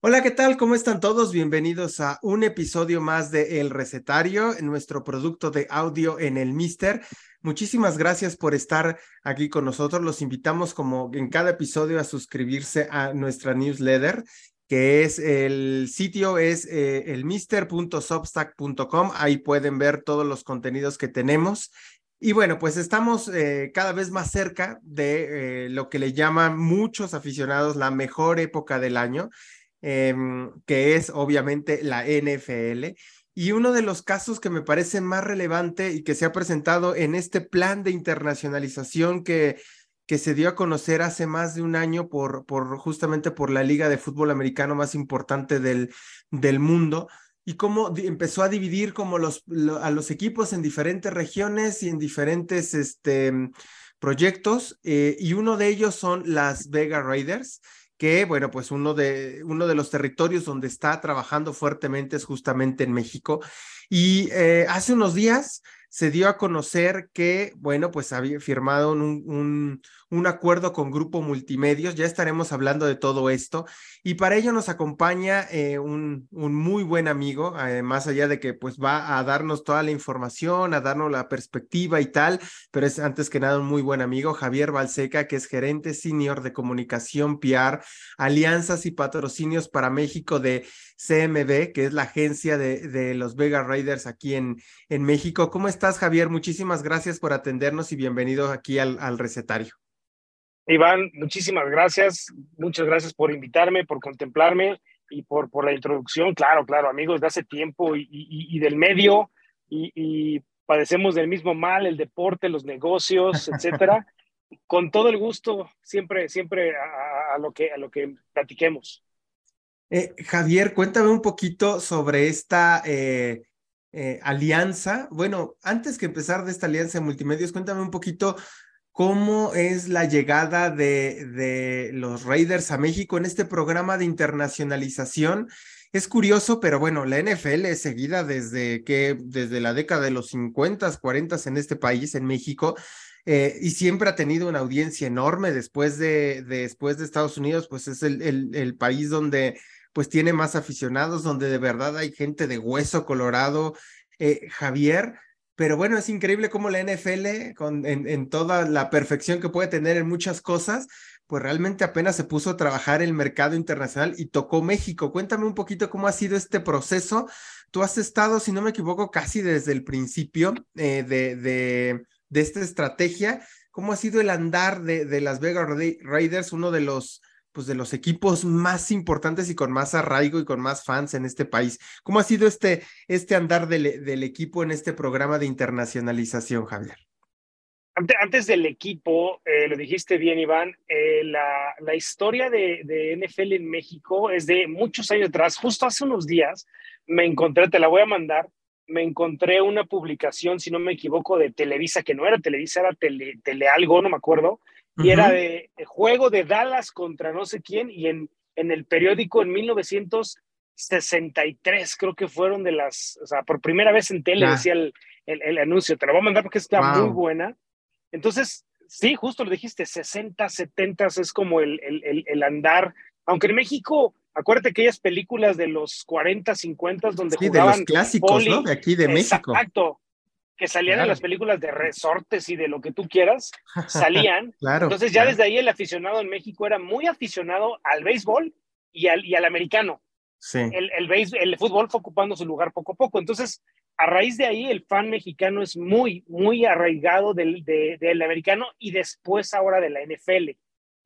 Hola, ¿qué tal? ¿Cómo están todos? Bienvenidos a un episodio más de El Recetario, nuestro producto de audio en el Mister. Muchísimas gracias por estar aquí con nosotros. Los invitamos como en cada episodio a suscribirse a nuestra newsletter que es el sitio es eh, elmister.substack.com. Ahí pueden ver todos los contenidos que tenemos. Y bueno, pues estamos eh, cada vez más cerca de eh, lo que le llaman muchos aficionados la mejor época del año. Em, que es obviamente la NFL. Y uno de los casos que me parece más relevante y que se ha presentado en este plan de internacionalización que, que se dio a conocer hace más de un año por, por justamente por la liga de fútbol americano más importante del, del mundo y cómo empezó a dividir como los, a los equipos en diferentes regiones y en diferentes este, proyectos. Eh, y uno de ellos son las Vega Raiders que, bueno, pues uno de, uno de los territorios donde está trabajando fuertemente es justamente en México. Y eh, hace unos días se dio a conocer que, bueno, pues había firmado un, un, un, acuerdo con Grupo Multimedios. Ya estaremos hablando de todo esto. Y para ello nos acompaña eh, un, muy buen amigo, eh, más allá de que pues va a darnos toda la información, a darnos la perspectiva y tal, pero es antes que nada un muy buen amigo, Javier Balseca, que es gerente senior de comunicación PR, alianzas y patrocinios para México de CMB, que es la agencia de, los Vega Raiders aquí en, México. ¿Cómo estás, Javier? Muchísimas gracias por atendernos y bienvenido aquí al recetario. Iván, muchísimas gracias. Muchas gracias por invitarme, por contemplarme y por, por la introducción. Claro, claro, amigos de hace tiempo y, y, y del medio y, y, padecemos del mismo mal, el deporte, los negocios, etcétera. Con todo el gusto, siempre, siempre a, a, lo, que, a lo que platiquemos. Eh, Javier, cuéntame un poquito sobre esta eh, eh, alianza. Bueno, antes que empezar de esta alianza de multimedios, cuéntame un poquito cómo es la llegada de, de los Raiders a México en este programa de internacionalización. Es curioso, pero bueno, la NFL es seguida desde que, desde la década de los 50, 40 en este país, en México, eh, y siempre ha tenido una audiencia enorme después de, de después de Estados Unidos, pues es el, el, el país donde pues tiene más aficionados, donde de verdad hay gente de hueso colorado, eh, Javier. Pero bueno, es increíble cómo la NFL, con, en, toda la perfección que puede tener en muchas cosas, pues realmente apenas se puso a trabajar el mercado internacional y tocó México. Cuéntame un poquito cómo ha sido este proceso. Tú has estado, si no me equivoco, casi desde el principio eh, de, de, de, esta estrategia. ¿Cómo ha sido el andar de, de las Vegas Raiders, uno de los pues, de los equipos más importantes y con más arraigo y con más fans en este país. ¿Cómo ha sido este, este andar del, del equipo en este programa de internacionalización, Javier? Antes del equipo, eh, lo dijiste bien, Iván, eh, la, la, historia de, de, NFL en México es de muchos años atrás. Justo hace unos días me encontré, te la voy a mandar, me encontré una publicación, si no me equivoco, de Televisa, que no era Televisa, era Tele, tele algo, no me acuerdo, y uh -huh. era de, de, juego de Dallas contra no sé quién, y en, en el periódico en 1963 creo que fueron de las, o sea, por primera vez en tele decía el, el, el, anuncio, te lo voy a mandar porque está wow. muy buena. Entonces, sí, justo lo dijiste, 60, 70 es como el, el, el, andar, aunque en México, acuérdate que aquellas películas de los 40, 50 donde sí, jugaban de los clásicos, poli, ¿no? De aquí de México. Exacto que salían claro. en las películas de resortes y de lo que tú quieras, salían. claro, Entonces ya claro. desde ahí el aficionado en México era muy aficionado al béisbol y al, y al americano. Sí. El, el, béis, el fútbol fue ocupando su lugar poco a poco. Entonces, a raíz de ahí, el fan mexicano es muy, muy arraigado del, de, del americano y después ahora de la NFL.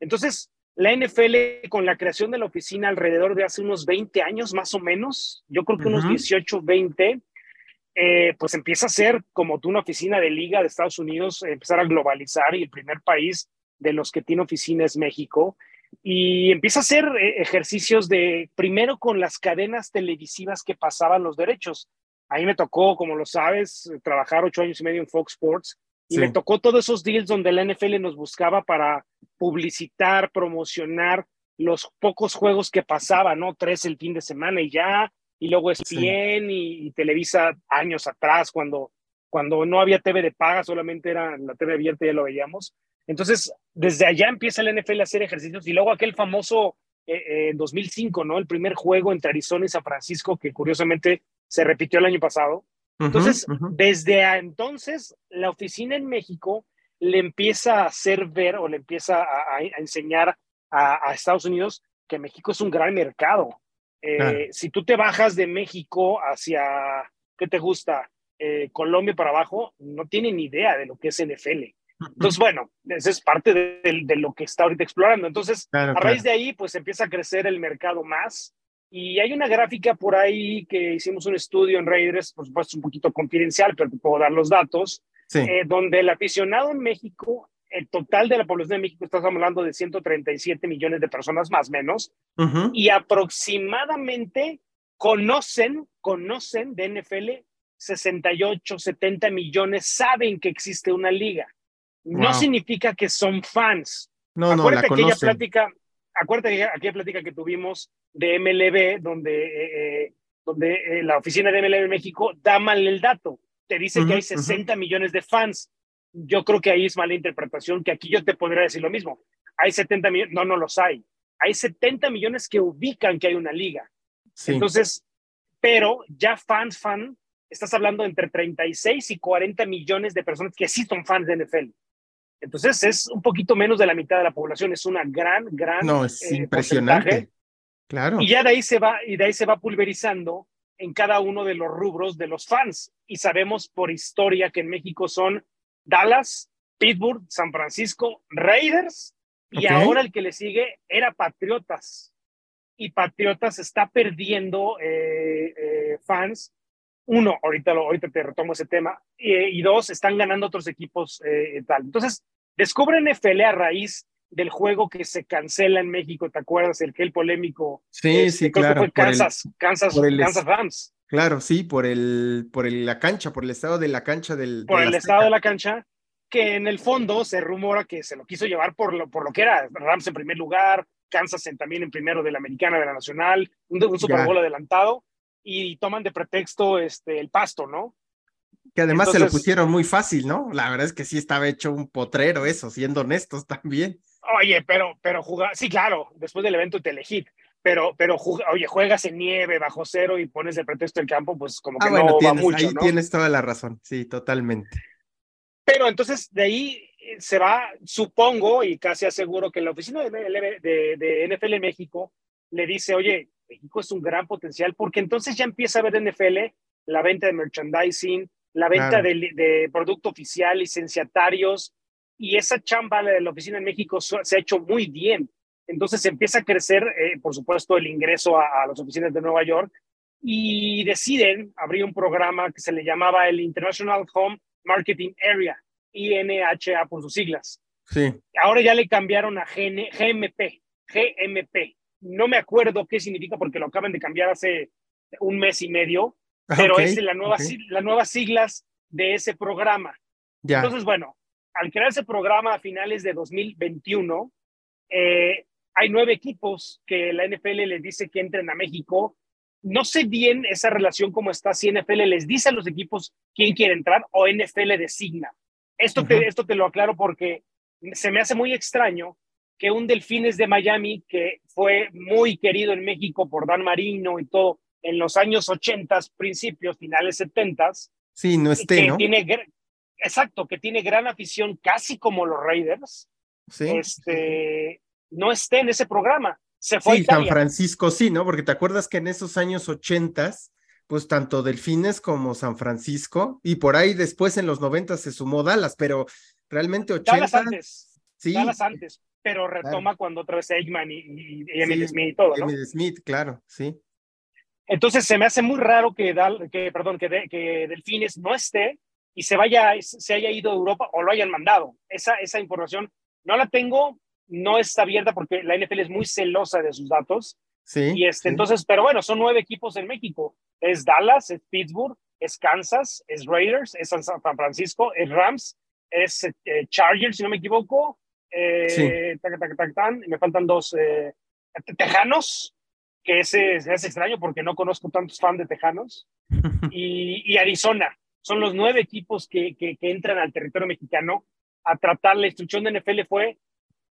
Entonces, la NFL con la creación de la oficina alrededor de hace unos 20 años más o menos, yo creo que uh -huh. unos 18, 20, eh, pues empieza a ser como tú una oficina de liga de Estados Unidos, empezar a globalizar y el primer país de los que tiene oficina es México. Y empieza a hacer eh, ejercicios de, primero con las cadenas televisivas que pasaban los derechos. Ahí me tocó, como lo sabes, trabajar ocho años y medio en Fox Sports y sí. me tocó todos esos deals donde la NFL nos buscaba para publicitar, promocionar los pocos juegos que pasaban, ¿no? Tres el fin de semana y ya, y luego ESPN sí. y, y, Televisa años atrás, cuando, cuando no había TV de paga, solamente era la TV abierta, ya lo veíamos. Entonces, desde allá empieza el NFL a hacer ejercicios y luego aquel famoso eh, en 2005, ¿no? El primer juego entre Arizona y San Francisco, que curiosamente se repitió el año pasado. Entonces, desde entonces, la oficina en México le empieza a hacer ver o le empieza a, enseñar a, Estados Unidos que México es un gran mercado. Eh, si tú te bajas de México hacia, ¿qué te gusta? Eh, Colombia para abajo, no tienen idea de lo que es NFL. Entonces, bueno, esa es parte de, lo que está ahorita explorando. Entonces, a raíz de ahí, pues empieza a crecer el mercado más. Y hay una gráfica por ahí que hicimos un estudio en Raiders, por supuesto un poquito confidencial, pero te puedo dar los datos, eh, donde el aficionado en México, el total de la población de México, estamos hablando de 137 millones de personas más o menos, y aproximadamente conocen, conocen de NFL 68, 70 millones, saben que existe una liga. No significa que son fans. No, no, la aquella plática, acuérdate aquella plática que tuvimos de MLB, donde, eh, eh, donde eh, la oficina de MLB México da mal el dato. Te dice que hay 60 millones de fans. Yo creo que ahí es mala interpretación, que aquí yo te podría decir lo mismo. Hay 70 millones, no, no los hay. Hay 70 millones que ubican que hay una liga. Entonces, pero ya fans, fan, estás hablando entre 36 y 40 millones de personas que sí son fans de NFL. Entonces es un poquito menos de la mitad de la población, es una gran, gran. No, es eh, impresionante. Claro. Y ya de ahí se va, y de ahí se va pulverizando en cada uno de los rubros de los fans. Y sabemos por historia que en México son Dallas, Pittsburgh, San Francisco, Raiders, y ahora el que le sigue era Patriotas. Y Patriotas está perdiendo eh, eh, fans uno, ahorita, lo, ahorita te retomo ese tema, y, dos, están ganando otros equipos eh, tal. Entonces, descubren NFL a raíz del juego que se cancela en México, ¿te acuerdas? El que el polémico. Sí, este, sí, claro. fue Kansas, Kansas, Kansas Rams. Claro, sí, por el, por la cancha, por el estado de la cancha del. Por el estado de la cancha, que en el fondo se rumora que se lo quiso llevar por lo, por lo que era Rams en primer lugar, Kansas también en primero de la Americana, de la Nacional, un, un Super Bowl adelantado, y toman de pretexto este, el pasto, ¿no? Que además se lo pusieron muy fácil, ¿no? La verdad es que sí estaba hecho un potrero eso, siendo honestos también. Oye, pero, pero jugar, sí, claro, después del evento te elegí, pero, pero oye, juegas en nieve, bajo cero y pones el pretexto del campo, pues como que ah, no tienes, va mucho, ahí tienes toda la razón, sí, totalmente. Pero entonces de ahí eh, se va, supongo y casi aseguro que la oficina de, de, de NFL México le dice, oye, México es un gran potencial porque entonces ya empieza a ver NFL la venta de merchandising, la venta de, producto oficial, licenciatarios, y esa chamba de la oficina en México se ha hecho muy bien. Entonces empieza a crecer, eh, por supuesto, el ingreso a, las oficinas de Nueva York y deciden abrir un programa que se le llamaba el International Home Marketing Area, INHA por sus siglas. Sí. Ahora ya le cambiaron a GMP, GMP no me acuerdo qué significa porque lo acaban de cambiar hace un mes y medio, ah, pero es la nueva, las nuevas siglas de ese programa. Entonces, bueno, al crear ese programa a finales de 2021, eh, hay nueve equipos que la NFL les dice que entren a México. No sé bien esa relación cómo está, si NFL les dice a los equipos quién quiere entrar o NFL designa. Esto, esto te lo aclaro porque se me hace muy extraño que un Delfines de Miami, que fue muy querido en México por Dan Marino y todo, en los años 80, principios, finales 70. Sí, no esté, que ¿no? Tiene, exacto, que tiene gran afición, casi como los Raiders. Sí. Este, no esté en ese programa. Se fue sí, San Francisco sí, ¿no? Porque te acuerdas que en esos años 80 pues tanto Delfines como San Francisco, y por ahí después en los 90 se sumó Dallas, pero realmente 80. Dallas antes. Sí. Dallas antes pero retoma cuando otra vez Eggman y, y, Emil Smith y todo, ¿no? Smith, claro, sí. Entonces se me hace muy raro que, que perdón, que, que Delfines no esté y se vaya, se haya ido a Europa o lo hayan mandado. Esa, esa información no la tengo, no está abierta porque la NFL es muy celosa de sus datos. Sí. Y este, entonces, pero bueno, son nueve equipos en México. Es Dallas, es Pittsburgh, es Kansas, es Raiders, es San Francisco, es Rams, es eh, Chargers, si no me equivoco, eh, me faltan dos. Eh, tejanos, que ese, es extraño porque no conozco tantos fans de Tejanos. y, Arizona. Son los nueve equipos que, que, entran al territorio mexicano a tratar. La instrucción de NFL fue: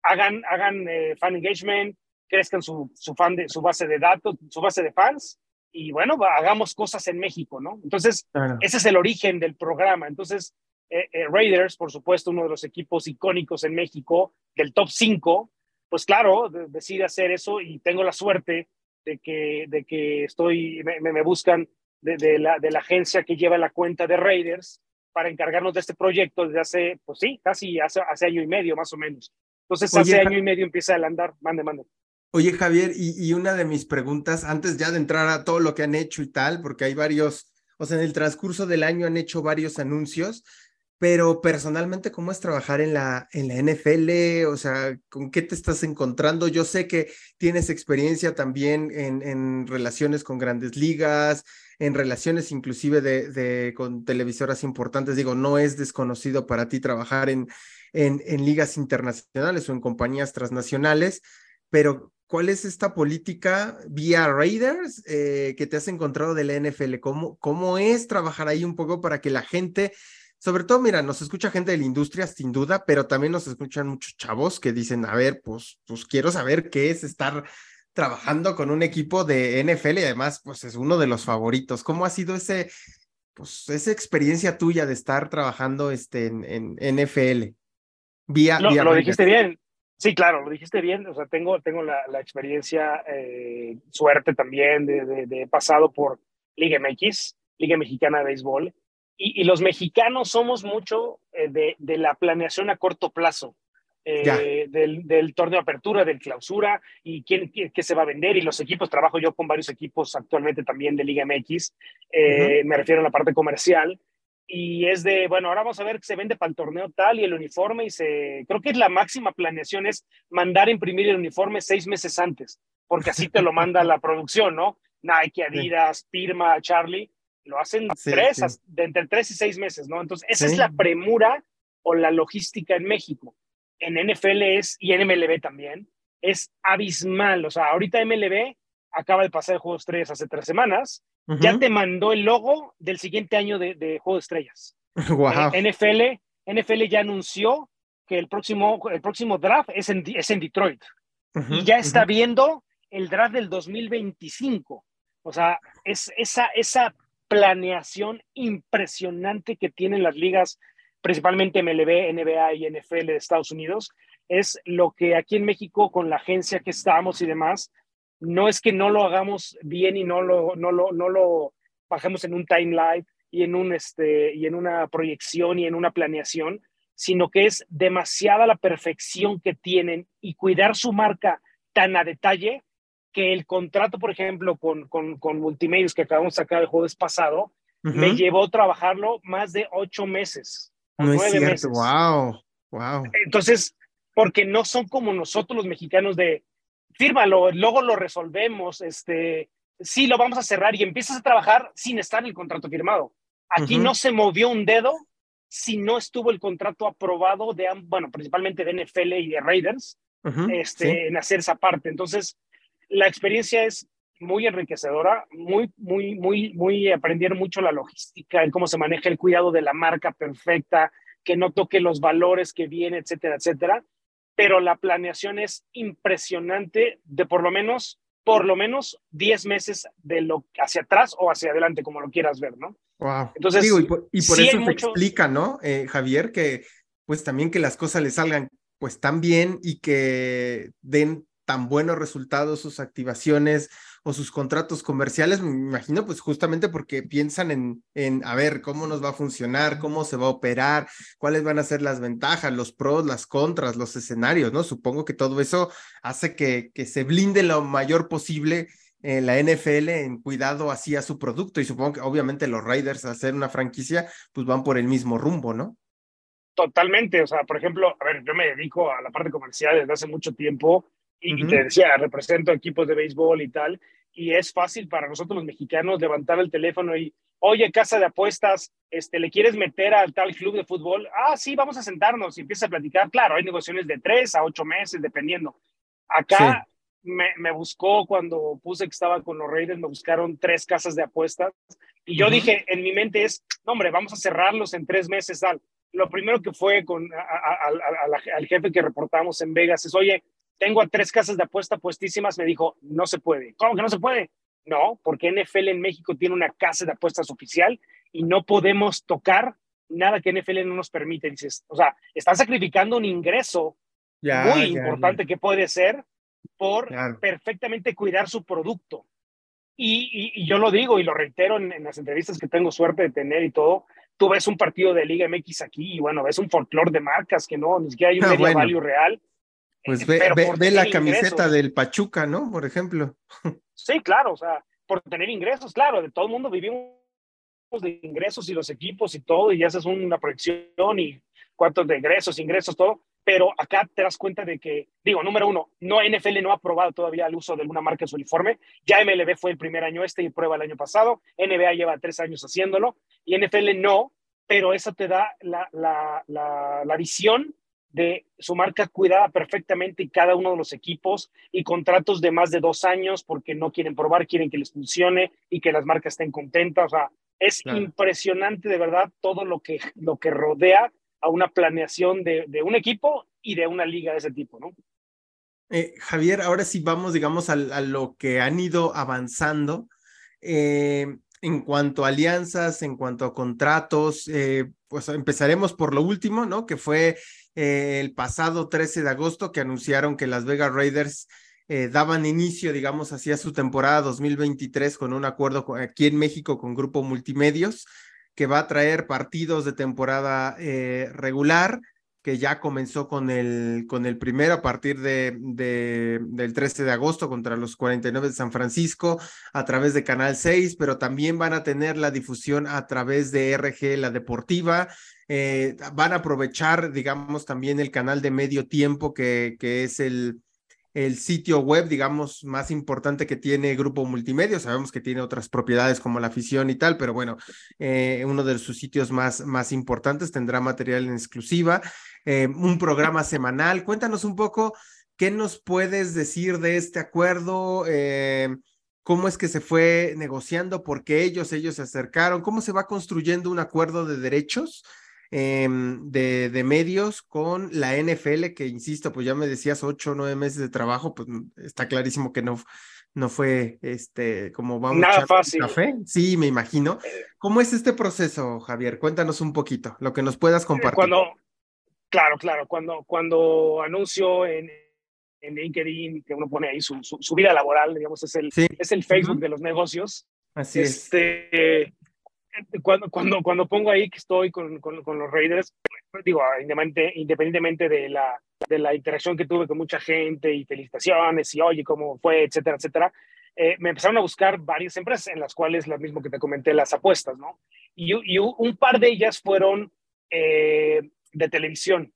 hagan, hagan eh, fan engagement, crezcan su, su, fan de, su base de datos, su base de fans, y bueno, hagamos cosas en México, ¿no? Entonces, ese es el origen del programa. Entonces, eh, eh, Raiders, por supuesto, uno de los equipos icónicos en México, del top 5, pues claro, decide hacer eso y tengo la suerte de que, de que estoy, me, me buscan de, la, de la agencia que lleva la cuenta de Raiders para encargarnos de este proyecto desde hace, pues sí, casi hace, hace año y medio más o menos. Entonces, hace año y medio empieza a andar, mande, mande. Oye, Javier, y, y, una de mis preguntas, antes ya de entrar a todo lo que han hecho y tal, porque hay varios, o sea, en el transcurso del año han hecho varios anuncios, pero personalmente, ¿cómo es trabajar en la, en la NFL? O sea, ¿con qué te estás encontrando? Yo sé que tienes experiencia también en, en relaciones con grandes ligas, en relaciones inclusive de, de, con televisoras importantes. Digo, no es desconocido para ti trabajar en, en, en ligas internacionales o en compañías transnacionales, pero ¿cuál es esta política vía Raiders eh, que te has encontrado de la NFL? ¿Cómo, ¿Cómo es trabajar ahí un poco para que la gente sobre todo, mira, nos escucha gente de la industria, sin duda, pero también nos escuchan muchos chavos que dicen, a ver, pues, pues quiero saber qué es estar trabajando con un equipo de NFL y además, pues es uno de los favoritos. ¿Cómo ha sido ese, pues, esa experiencia tuya de estar trabajando este, en, en NFL? Vía, lo, dijiste bien. Sí, claro, lo dijiste bien. O sea, tengo, tengo la, la experiencia, eh, suerte también de, de, de pasado por Liga MX, Liga Mexicana de Béisbol y, los mexicanos somos mucho eh, de, de, la planeación a corto plazo. Eh, del, del, torneo de apertura, del clausura y quién, qué se va a vender y los equipos. Trabajo yo con varios equipos actualmente también de Liga MX, eh, me refiero a la parte comercial. Y es de, bueno, ahora vamos a ver qué se vende para el torneo tal y el uniforme y se, creo que es la máxima planeación es mandar a imprimir el uniforme seis meses antes, porque así te lo manda la producción, ¿no? Nike, Adidas, Pirma, Charlie lo hacen tres, de entre tres y seis meses, ¿no? Entonces, esa es la premura o la logística en México. En NFL es, y en MLB también, es abismal. O sea, ahorita MLB acaba de pasar de Estrellas hace tres semanas, ya te mandó el logo del siguiente año de, Juego de Estrellas. Wow. NFL, NFL ya anunció que el próximo, el próximo draft es en, es en Detroit. y ya está viendo el draft del 2025. O sea, es esa, esa planeación impresionante que tienen las ligas, principalmente MLB, NBA y NFL de Estados Unidos, es lo que aquí en México, con la agencia que estamos y demás, no es que no lo hagamos bien y no lo, no lo, no lo bajemos en un timeline y en, un, este, y en una proyección y en una planeación, sino que es demasiada la perfección que tienen y cuidar su marca tan a detalle que el contrato, por ejemplo, con, con, con Multimedios que acabamos de sacar el jueves pasado, me llevó a trabajarlo más de ocho meses. No es cierto, meses. wow, wow. Entonces, porque no son como nosotros los mexicanos de, fírmalo, luego lo resolvemos, este, sí, lo vamos a cerrar y empiezas a trabajar sin estar el contrato firmado. Aquí no se movió un dedo si no estuvo el contrato aprobado de, bueno, principalmente de NFL y de Raiders, este, en hacer esa parte. Entonces, la experiencia es muy enriquecedora, muy, muy, muy, muy, aprendieron mucho la logística, el cómo se maneja el cuidado de la marca perfecta, que no toque los valores que viene, etcétera, etcétera. Pero la planeación es impresionante de por lo menos, por lo menos 10 meses de lo hacia atrás o hacia adelante, como lo quieras ver, ¿no? Wow. Entonces, y por, eso se explica, ¿no, eh, Javier? Que pues también que las cosas le salgan pues tan bien y que den tan buenos resultados sus activaciones o sus contratos comerciales, me imagino pues justamente porque piensan en, en, a ver, cómo nos va a funcionar, cómo se va a operar, cuáles van a ser las ventajas, los pros, las contras, los escenarios, ¿no? Supongo que todo eso hace que, que se blinde lo mayor posible en la NFL en cuidado así a su producto y supongo que obviamente los Raiders al ser una franquicia pues van por el mismo rumbo, ¿no? Totalmente, o sea, por ejemplo, a ver, yo me dedico a la parte comercial desde hace mucho tiempo y, te decía, represento equipos de béisbol y tal, y es fácil para nosotros los mexicanos levantar el teléfono y, oye, casa de apuestas, este, ¿le quieres meter al tal club de fútbol? Ah, sí, vamos a sentarnos y empieza a platicar. Claro, hay negociaciones de tres a ocho meses, dependiendo. Acá me, me, buscó cuando puse que estaba con los Raiders, me buscaron tres casas de apuestas y yo dije, en mi mente es, no, hombre, vamos a cerrarlos en tres meses. Tal. Lo primero que fue con al jefe que reportamos en Vegas es, oye, tengo a tres casas de apuesta puestísimas, me dijo, no se puede. ¿Cómo que no se puede? No, porque NFL en México tiene una casa de apuestas oficial y no podemos tocar nada que NFL no nos permite. Dices, o sea, están sacrificando un ingreso muy importante que puede ser por perfectamente cuidar su producto. Y, yo lo digo y lo reitero en, las entrevistas que tengo suerte de tener y todo. Tú ves un partido de Liga MX aquí y bueno, ves un folclore de marcas que no, ni siquiera hay un ah, medio value real. Pues ve, ve, la camiseta del Pachuca, ¿no? Por ejemplo. Sí, claro, o sea, por tener ingresos, claro, de todo el mundo vivimos de ingresos y los equipos y todo, y ya haces una proyección y cuántos de ingresos, ingresos, todo, pero acá te das cuenta de que, digo, número uno, no NFL no ha aprobado todavía el uso de alguna marca en su uniforme, ya MLB fue el primer año este y prueba el año pasado, NBA lleva tres años haciéndolo, y NFL no, pero eso te da la, la, la, la visión de su marca cuidada perfectamente y cada uno de los equipos y contratos de más de dos años porque no quieren probar, quieren que les funcione y que las marcas estén contentas. O sea, es impresionante de verdad todo lo que, lo que rodea a una planeación de, de un equipo y de una liga de ese tipo, ¿no? Eh, Javier, ahora sí vamos, digamos, a, a lo que han ido avanzando. Eh, en cuanto a alianzas, en cuanto a contratos, eh, pues empezaremos por lo último, ¿no? Que fue eh, el pasado 13 de agosto que anunciaron que las Vegas Raiders eh, daban inicio, digamos, hacia su temporada 2023 con un acuerdo aquí en México con Grupo Multimedios que va a traer partidos de temporada eh, regular, que ya comenzó con el, con el primero a partir de, de, del 13 de agosto contra los 49 de San Francisco a través de Canal 6, pero también van a tener la difusión a través de RG La Deportiva. Eh, van a aprovechar, digamos, también el canal de medio tiempo, que, que es el, el sitio web, digamos, más importante que tiene Grupo Multimedia. Sabemos que tiene otras propiedades como la afición y tal, pero bueno, eh, uno de sus sitios más, más importantes tendrá material en exclusiva, eh, un programa semanal. Cuéntanos un poco qué nos puedes decir de este acuerdo. ¿Cómo es que se fue negociando? ¿Por qué ellos, ellos se acercaron? ¿Cómo se va construyendo un acuerdo de derechos? Em, de, de, medios con la NFL, que insisto, pues ya me decías ocho o nueve meses de trabajo, pues mm, está clarísimo que no, no fue este como vamos Nada a fácil. café. Sí, me imagino. Eh, ¿Cómo es este proceso, Javier? Cuéntanos un poquito, lo que nos puedas eh, compartir. Cuando, claro, claro, cuando, cuando anuncio en, en LinkedIn, que uno pone ahí su, su, vida laboral, digamos, es el, es el Facebook de los negocios. Así este, es cuando, cuando, cuando pongo ahí que estoy con, con, los Raiders, digo, independientemente de la, de la interacción que tuve con mucha gente y felicitaciones y oye, cómo fue, etcétera, etcétera, eh, me empezaron a buscar varias empresas en las cuales, lo mismo que te comenté, las apuestas, ¿no? Y, y un par de ellas fueron eh, de televisión.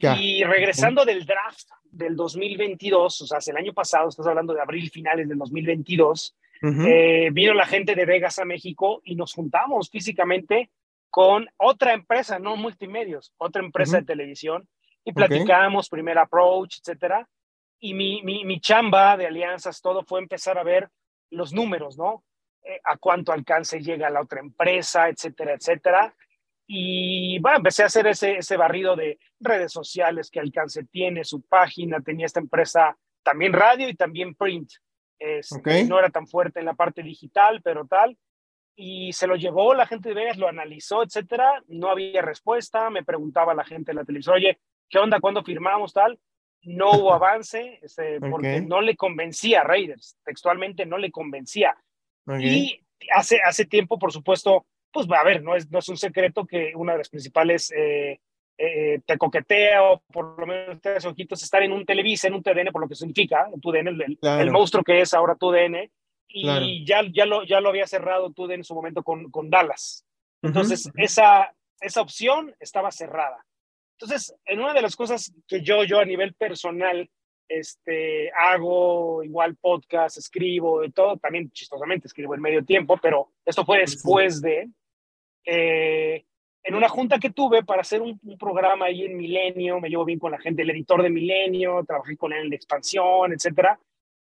Y regresando del draft del 2022, o sea, el año pasado, estás hablando de abril finales del 2022, eh, vino la gente de Vegas a México y nos juntamos físicamente con otra empresa, no multimedios, otra empresa de televisión y platicamos, primer approach, etcétera. Y mi, mi, mi, chamba de alianzas, todo fue empezar a ver los números, ¿no? Eh, a cuánto alcance llega la otra empresa, etcétera, etcétera. Y bueno, empecé a hacer ese, ese barrido de redes sociales, qué alcance tiene, su página, tenía esta empresa también radio y también print. Este, no era tan fuerte en la parte digital, pero tal. Y se lo llevó la gente de Vegas, lo analizó, etcétera. No había respuesta. Me preguntaba la gente de la televisión, oye, ¿qué onda? ¿Cuándo firmamos tal? No hubo avance este, porque no le convencía a Raiders. Textualmente no le convencía. Y hace, hace tiempo, por supuesto, pues a ver, no es, no es un secreto que una de las principales eh, eh, te coquetea o por lo menos te ojitos estar en un Televisa, en un TDN, por lo que significa, en TUDN, el, el monstruo que es ahora TUDN, y ya, ya, lo, ya lo había cerrado TUDN en su momento con, con Dallas. Entonces, esa, esa opción estaba cerrada. Entonces, en una de las cosas que yo, yo a nivel personal, este, hago igual podcast, escribo, de todo, también chistosamente escribo en medio tiempo, pero esto fue después de, eh, en una junta que tuve para hacer un, programa ahí en Milenio, me llevo bien con la gente, el editor de Milenio, trabajé con él en expansión, etcétera.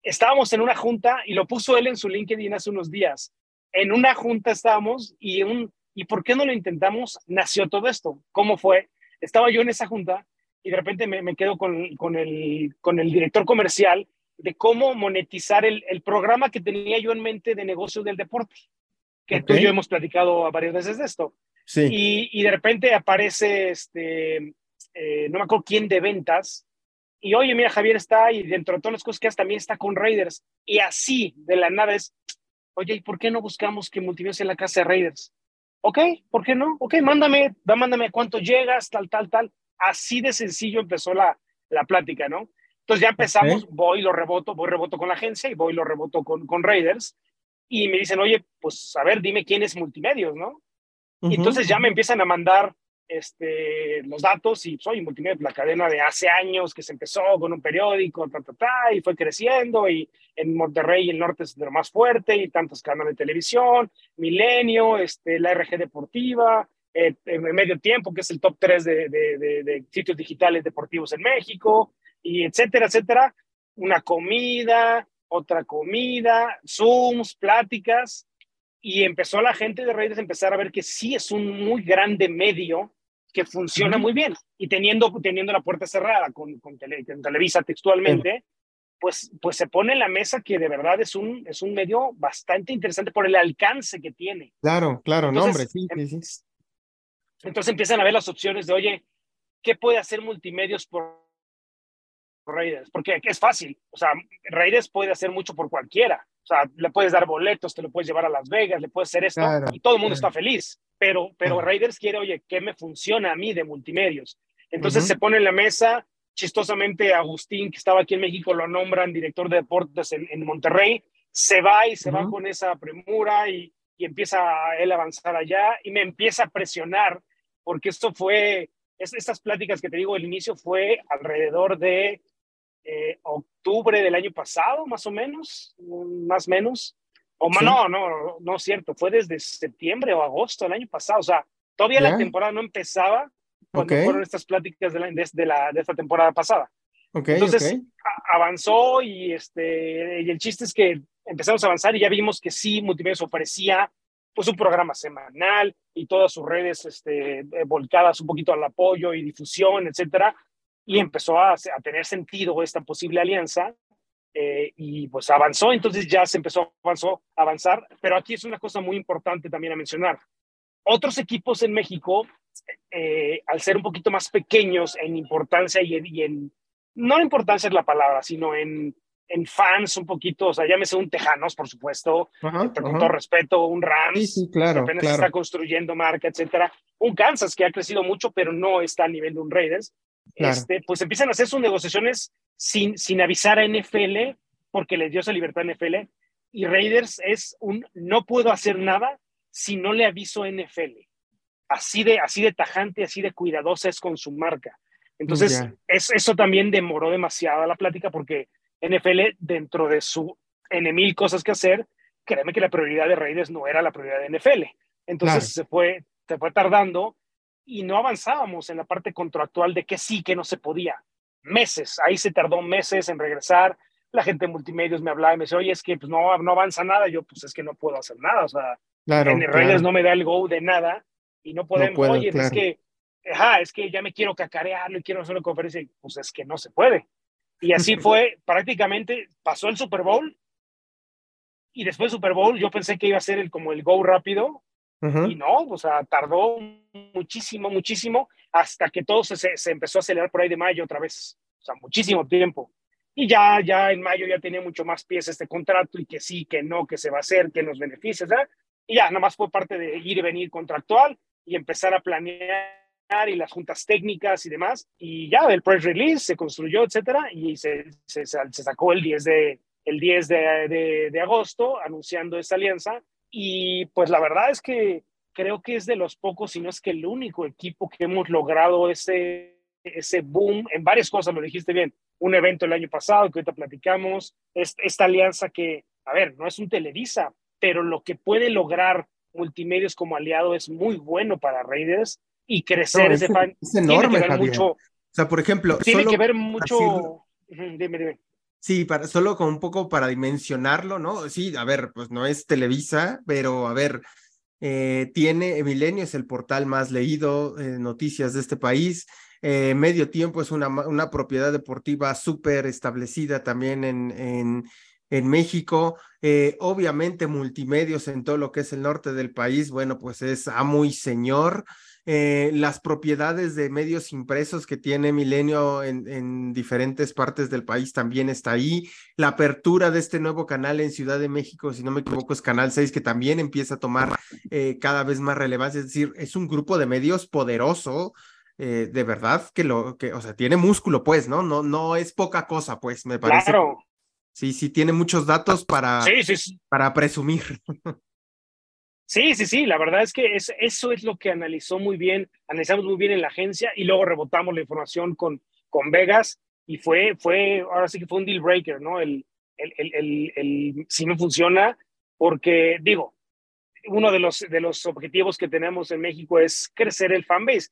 Estábamos en una junta y lo puso él en su LinkedIn hace unos días. En una junta estábamos y, un, ¿y por qué no lo intentamos? Nació todo esto. ¿Cómo fue? Estaba yo en esa junta y de repente me, quedo con, con, el, con el director comercial de cómo monetizar el, el, programa que tenía yo en mente de negocio del deporte, que tú y yo hemos platicado varias veces de esto. Sí. Y, y de repente aparece, este, eh, no me acuerdo quién de ventas, y oye, mira, Javier está ahí, dentro de todas las cosas que hace, también está con Raiders. Y así, de la nada es, oye, ¿y por qué no buscamos que Multimedia sea la casa de Raiders? Ok, ¿por qué no? Ok, mándame, mándame cuánto llegas, tal, tal, tal. Así de sencillo empezó la, la plática, ¿no? Entonces ya empezamos, voy, lo reboto, voy, reboto con la agencia y voy, lo reboto con, con Raiders. Y me dicen, oye, pues a ver, dime quién es Multimedios, ¿no? Y entonces ya me empiezan a mandar este, los datos y soy pues, multimedia, la cadena de hace años que se empezó con un periódico, ta, ta, ta, y fue creciendo y en Monterrey el norte es de lo más fuerte y tantos canales de televisión, Milenio, este, la RG Deportiva, eh, en medio tiempo, que es el top 3 de, de, de, de, sitios digitales deportivos en México, y etcétera, etcétera. Una comida, otra comida, Zooms, pláticas, y empezó la gente de redes a empezar a ver que sí es un muy grande medio que funciona muy bien. Y teniendo, teniendo la puerta cerrada con, con, Televisa textualmente, pues, pues se pone en la mesa que de verdad es un, es un medio bastante interesante por el alcance que tiene. Claro, claro, no, hombre, sí, sí, sí. Entonces empiezan a ver las opciones de, oye, ¿qué puede hacer multimedios por Raiders? Porque es fácil, o sea, Raiders puede hacer mucho por cualquiera. Sea, le puedes dar boletos, te lo puedes llevar a Las Vegas, le puedes hacer esto y todo el mundo está feliz. Pero, pero Raiders quiere, oye, ¿qué me funciona a mí de multimedios? Entonces se pone en la mesa, chistosamente Agustín, que estaba aquí en México, lo nombran director de deportes en, Monterrey, se va y se va con esa premura y, y, empieza él a avanzar allá y me empieza a presionar, porque esto fue, es, estas pláticas que te digo, el inicio fue alrededor de eh, octubre del año pasado, más o menos, más o menos. O no, no, no es cierto, fue desde septiembre o agosto del año pasado, o sea, todavía la temporada no empezaba cuando fueron estas pláticas de, la, de, la, de esta temporada pasada. Okay, Entonces avanzó y, este, y el chiste es que empezamos a avanzar y ya vimos que sí, Multimedia ofrecía pues un programa semanal y todas sus redes este, eh, volcadas un poquito al apoyo y difusión, etcétera, y empezó a, a tener sentido esta posible alianza eh, y pues avanzó, entonces ya se empezó avanzó, a avanzar, pero aquí es una cosa muy importante también a mencionar. Otros equipos en México, eh, al ser un poquito más pequeños en importancia y en, y en, no importancia es la palabra, sino en, en fans un poquito, o sea, llámese un Tejanos, por supuesto, con todo respeto, un Rams, sí, claro, que apenas claro. está construyendo marca, etcétera, un Kansas que ha crecido mucho, pero no está a nivel de un Raiders, este, pues empiezan a hacer sus negociaciones sin, sin avisar a NFL, porque les dio esa libertad a NFL, y Raiders es un no puedo hacer nada si no le aviso a NFL. Así de, así de tajante, así de cuidadosa es con su marca. Entonces, es, eso también demoró demasiado la plática porque NFL, dentro de su N mil cosas que hacer, créeme que la prioridad de Raiders no era la prioridad de NFL. Entonces se, fue, se fue tardando y no avanzábamos en la parte contractual de que sí, que no se podía meses, ahí se tardó meses en regresar. La gente de multimedios me hablaba y me decía, oye, es que pues, no, no avanza nada. Yo, pues es que no puedo hacer nada. O sea, claro, en redes no me da el go de nada y no podemos, puedo, oye, claro. es que, ajá, es que ya me quiero cacarearlo y quiero hacer una conferencia. Y, Pues es que no se puede. Y así fue, prácticamente pasó el Super Bowl y después del Super Bowl yo pensé que iba a ser el, como el go rápido Y no, o sea, tardó muchísimo, muchísimo hasta que todo se, se, empezó a acelerar por ahí de mayo otra vez. O sea, muchísimo tiempo. Y ya, ya en mayo ya tenía mucho más pies este contrato y que sí, que no, que se va a hacer, que nos beneficia, ¿verdad? Y ya, nada más fue parte de ir y venir contractual y empezar a planear y las juntas técnicas y demás. Y ya, el press release se construyó, etcétera, y se, se, sacó el 10 de, el 10 de, de, de agosto anunciando esta alianza. Y pues la verdad es que creo que es de los pocos, si no es que el único equipo que hemos logrado ese, ese boom en varias cosas, lo dijiste bien, un evento el año pasado que ahorita platicamos, es, esta alianza que, a ver, no es un Televisa, pero lo que puede lograr multimedios como aliado es muy bueno para Raiders y crecer No, ese es, fan. es enorme, tiene que ver Javier. mucho, O sea, por ejemplo, tiene solo que ver mucho, dime, dime. Sí, para, solo con un poco para dimensionarlo, ¿no? Sí, a ver, pues no es Televisa, pero a ver, eh, tiene, Milenio es el portal más leído, eh, noticias de este país, eh, Medio Tiempo es una, una propiedad deportiva súper establecida también en, en, en México. Eh, obviamente, multimedios en todo lo que es el norte del país, bueno, pues es amo y señor. Eh, las propiedades de medios impresos que tiene Milenio en, en, diferentes partes del país también está ahí. La apertura de este nuevo canal en Ciudad de México, si no me equivoco, es Canal 6, que también empieza a tomar eh, cada vez más relevancia. Es decir, es un grupo de medios poderoso. Eh, de verdad que lo que, o sea, tiene músculo, pues, ¿no? No, no es poca cosa, pues, me parece. Claro. Sí, sí, tiene muchos datos para, sí, sí, sí. para presumir. Sí, sí, sí, la verdad es que es, eso es lo que analizó muy bien, analizamos muy bien en la agencia y luego rebotamos la información con, con Vegas y fue, fue, ahora sí que fue un deal breaker, ¿no? El, el, el, el, si no funciona, porque digo, uno de los, de los objetivos que tenemos en México es crecer el fanbase.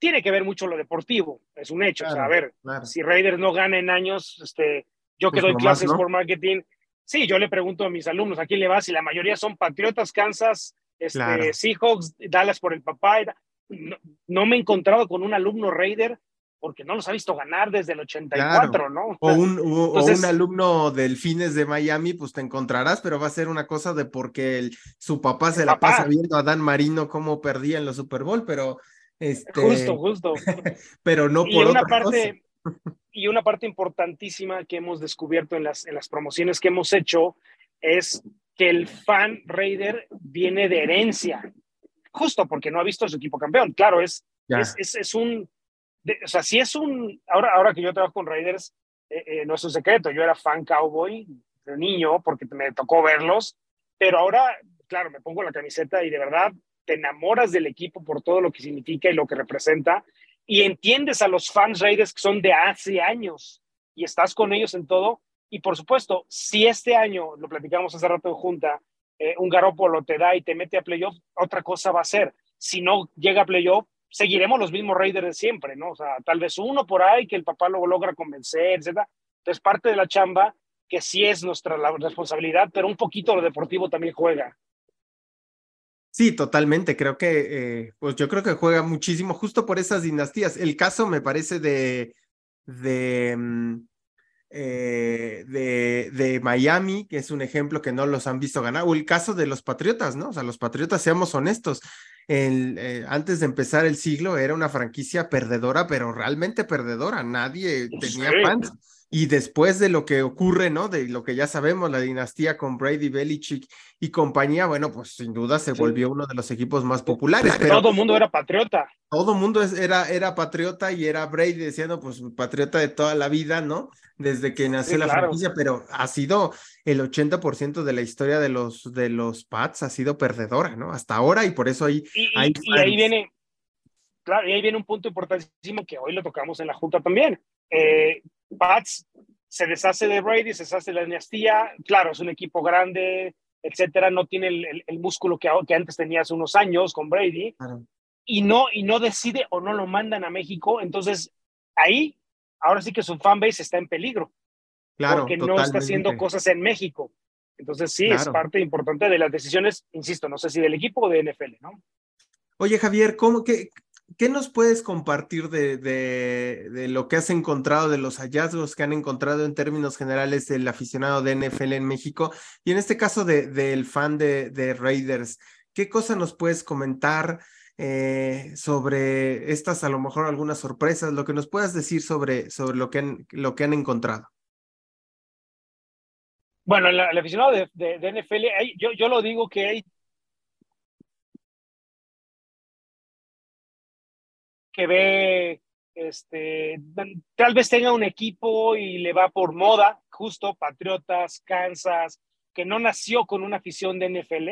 Tiene que ver mucho lo deportivo, es un hecho. Claro, o sea, a ver, claro. si Raiders no gana en años, este, yo que Pues doy clases ¿no? por marketing, sí, yo le pregunto a mis alumnos a quién le vas y la mayoría son Patriotas, Kansas, este, Claro. Seahawks, Dallas por el papá. y No, no me he encontrado con un alumno Raider porque no los ha visto ganar desde el 84, ¿no? O un, o, o Entonces- un alumno Delfines de Miami, pues te encontrarás, pero va a ser una cosa de porque el- su papá se la papá. pasa viendo a Dan Marino cómo perdía en los Super Bowl, pero este, Justo, justo. pero no y por una otra cosa. parte y una parte importantísima que hemos descubierto en las, en las promociones que hemos hecho es que el fan Raider viene de herencia, justo porque no ha visto a su equipo campeón. Claro, es, es, es, es un, de- o sea, si es un, ahora, ahora que yo trabajo con Raiders, eh, eh, no es un secreto, yo era fan cowboy de niño porque me tocó verlos, pero ahora, claro, me pongo la camiseta y de verdad te enamoras del equipo por todo lo que significa y lo que representa y entiendes a los fans Raiders que son de hace años y estás con ellos en todo. Y por supuesto, si este año, lo platicamos hace rato en junta, eh, un Garópolo te da y te mete a playoff, otra cosa va a ser. Si no llega a playoff, seguiremos los mismos Raiders de siempre, ¿no? O sea, tal vez uno por ahí que el papá lo logra convencer, etcétera. Entonces, parte de la chamba, que sí es nuestra responsabilidad, pero un poquito lo deportivo también juega. Sí, totalmente. Creo que, eh, pues yo creo que juega muchísimo justo por esas dinastías. El caso me parece de, de, mm, eh, de, de Miami, que es un ejemplo que no los han visto ganar, o el caso de los Patriotas, ¿no? O sea, los Patriotas, seamos honestos, el, eh, antes de empezar el siglo era una franquicia perdedora, pero realmente perdedora. Nadie tenía fans. Y después de lo que ocurre, ¿no? De lo que ya sabemos, la dinastía con Brady, Belichick y compañía, bueno, pues sin duda se Sí. volvió uno de los equipos más populares. Pero Todo el mundo era patriota. todo mundo era, era patriota y era Brady diciendo, pues patriota de toda la vida, ¿no? Desde que nació Sí, la claro. franquicia, pero ha sido el 80% de la historia de los, de los Pats ha sido perdedora, ¿no? Hasta ahora y por eso ahí Y, y- hay y ahí viene, claro, y ahí viene un punto importantísimo que hoy lo tocamos en la Junta también. Eh, Pats se deshace de Brady, se deshace de la dinastía. Claro, es un equipo grande, etcétera. No tiene el, el- el músculo que, que antes tenía hace unos años con Brady Claro. y no, y no decide o no lo mandan a México. Entonces, ahí, ahora sí que su fanbase está en peligro Claro, porque no está haciendo cosas en México. Entonces, sí, es parte importante de las decisiones, insisto, no sé si del equipo o de NFL, ¿no? Oye, Javier, ¿cómo, qué, qué nos puedes compartir de, de, lo que has encontrado, de los hallazgos que han encontrado en términos generales del aficionado de NFL en México y en este caso de, del fan de, de Raiders? ¿Qué cosa nos puedes comentar eh, sobre estas, a lo mejor algunas sorpresas, lo que nos puedas decir sobre, sobre lo, que han, lo que han encontrado? Bueno, el, aficionado de, NFL, yo, yo lo digo que hay que ve, este, tal vez tenga un equipo y le va por moda, justo Patriotas, Kansas, que no nació con una afición de NFL,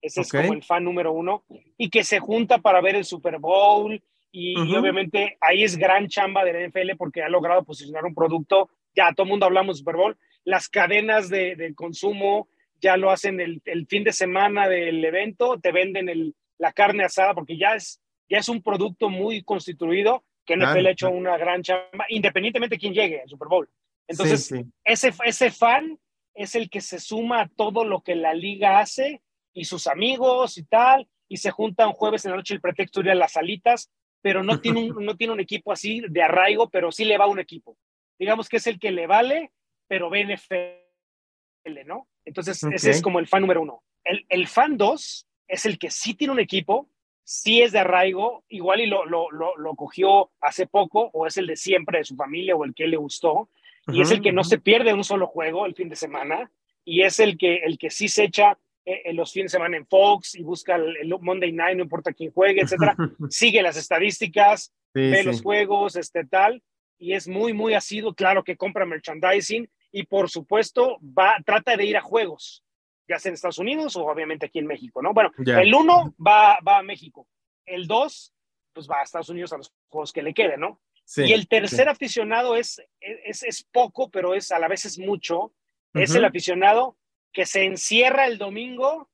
ese es como el fan número uno, y que se junta para ver el Super Bowl, y, obviamente ahí es gran chamba de la NFL porque ha logrado posicionar un producto, ya todo el mundo hablamos de Super Bowl, las cadenas de, de consumo ya lo hacen el, el fin de semana del evento, te venden el, la carne asada porque ya es, ya es un producto muy constituido que NFL Claro, ha hecho una gran chamba, independientemente de quién llegue al Super Bowl. Entonces, Sí, sí. ese, ese fan es el que se suma a todo lo que la liga hace y sus amigos y tal, y se juntan jueves en la noche el pretexto de ir a las salitas. pero no tiene, un, no tiene un equipo así de arraigo, pero sí le va a un equipo. Digamos que es el que le vale, pero ve NFL, ¿no? Entonces, ese es como el fan número uno. El, el fan dos es el que sí tiene un equipo, sí es de arraigo, igual y lo, lo, lo, cogió hace poco, o es el de siempre de su familia, o el que le gustó, y es el que no se pierde un solo juego el fin de semana, y es el que, el que sí se echa eh, en los fines de semana en Fox y busca el, Monday Night, no importa quién juegue, etcétera, sigue las estadísticas, ve los juegos, este tal, y es muy, muy asiduo, claro que compra merchandising, y por supuesto va, trata de ir a juegos, ya sea en Estados Unidos o obviamente aquí en México, ¿no? Bueno, el uno va, va a México, el dos, pues va a Estados Unidos a los juegos que le queden, ¿no? y el tercer aficionado es, es, es, poco, pero es a la vez es mucho, es el aficionado que se encierra el domingo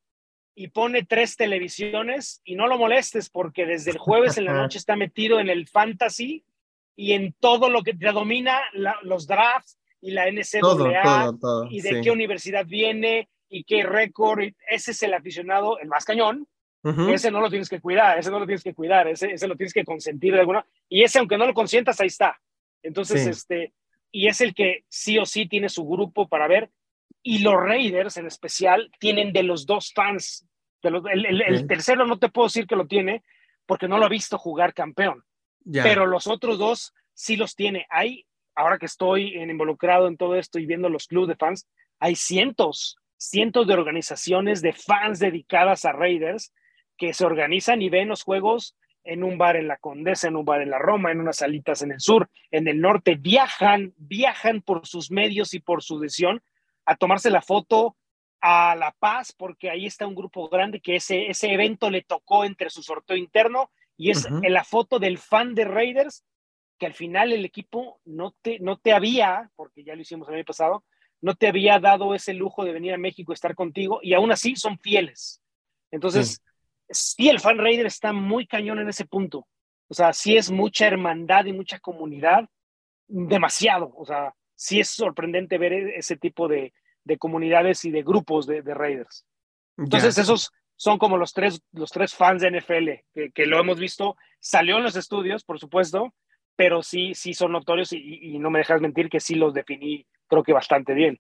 y pone tres televisiones y no lo molestes porque desde el jueves en la noche está metido en el fantasy y en todo lo que predomina los drafts y la NCAA y de qué universidad viene y qué récord. Ese es el aficionado, el más cañón. Ese no lo tienes que cuidar, ese no lo tienes que cuidar, ese, ese lo tienes que consentir de alguna. Y ese, aunque no lo consientas, ahí está. Entonces, este, y es el que sí o sí tiene su grupo para ver. Y los Raiders en especial tienen de los dos fans. De los, el, tercero no te puedo decir que lo tiene porque no lo ha visto jugar campeón. Pero los otros dos sí los tiene. Hay, ahora que estoy involucrado en todo esto y viendo los clubes de fans, hay cientos cientos de organizaciones de fans dedicadas a Raiders que se organizan y ven los juegos en un bar en la Condesa, en un bar en la Roma, en unas salitas en el sur, en el norte, viajan, viajan por sus medios y por su decisión a tomarse la foto a La Paz, porque ahí está un grupo grande que ese, ese evento le tocó entre su sorteo interno y es en la foto del fan de Raiders, que al final el equipo no te, no te había, porque ya lo hicimos el año pasado, no te había dado ese lujo de venir a México y estar contigo, y aún así son fieles. Entonces, sí. el fan raider está muy cañón en ese punto. O sea, sí es mucha hermandad y mucha comunidad, demasiado. O sea, sí es sorprendente ver ese tipo de, comunidades y de grupos de, raiders. Entonces, esos son como los tres, los tres fans de NFL, que, lo hemos visto. Salió en los estudios, por supuesto, pero sí, sí son notorios y, y, no me dejas mentir que sí los definí creo que bastante bien.